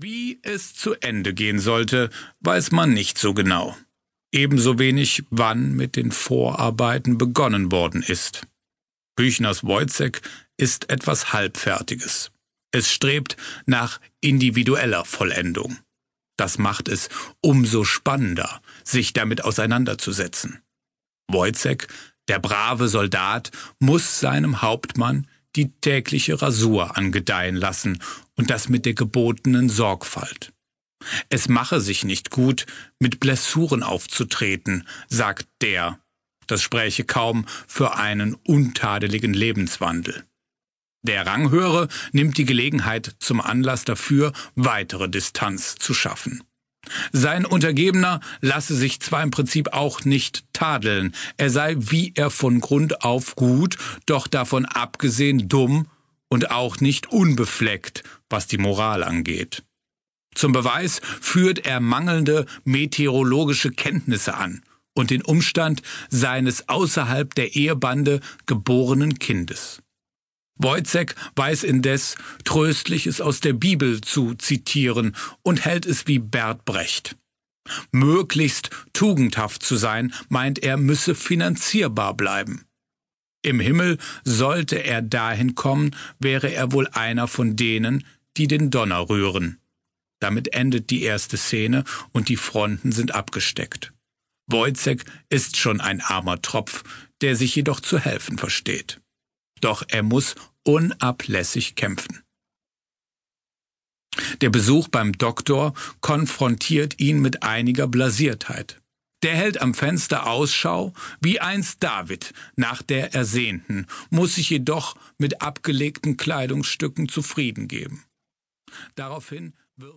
Wie es zu Ende gehen sollte, weiß man nicht so genau. Ebenso wenig, wann mit den Vorarbeiten begonnen worden ist. Büchners Wojcek ist etwas Halbfertiges. Es strebt nach individueller Vollendung. Das macht es umso spannender, sich damit auseinanderzusetzen. Wojcek, der brave Soldat, muss seinem Hauptmann die tägliche Rasur angedeihen lassen und das mit der gebotenen Sorgfalt. Es mache sich nicht gut, mit Blessuren aufzutreten, sagt der. Das spräche kaum für einen untadeligen Lebenswandel. Der Ranghöhere nimmt die Gelegenheit zum Anlass dafür, weitere Distanz zu schaffen. Sein Untergebener lasse sich zwar im Prinzip auch nicht tadeln, er sei wie er von Grund auf gut, doch davon abgesehen dumm und auch nicht unbefleckt, was die Moral angeht. Zum Beweis führt er mangelnde meteorologische Kenntnisse an und den Umstand seines außerhalb der Ehebande geborenen Kindes. Wojcek weiß indes, Tröstliches aus der Bibel zu zitieren und hält es wie Bert Brecht. Möglichst tugendhaft zu sein, meint er, müsse finanzierbar bleiben. Im Himmel sollte er dahin kommen, wäre er wohl einer von denen, die den Donner rühren. Damit endet die erste Szene und die Fronten sind abgesteckt. Wojcek ist schon ein armer Tropf, der sich jedoch zu helfen versteht. Doch er muss unablässig kämpfen. Der Besuch beim Doktor konfrontiert ihn mit einiger Blasiertheit. Der hält am Fenster Ausschau, wie einst David nach der Ersehnten, muss sich jedoch mit abgelegten Kleidungsstücken zufrieden geben. Daraufhin wirft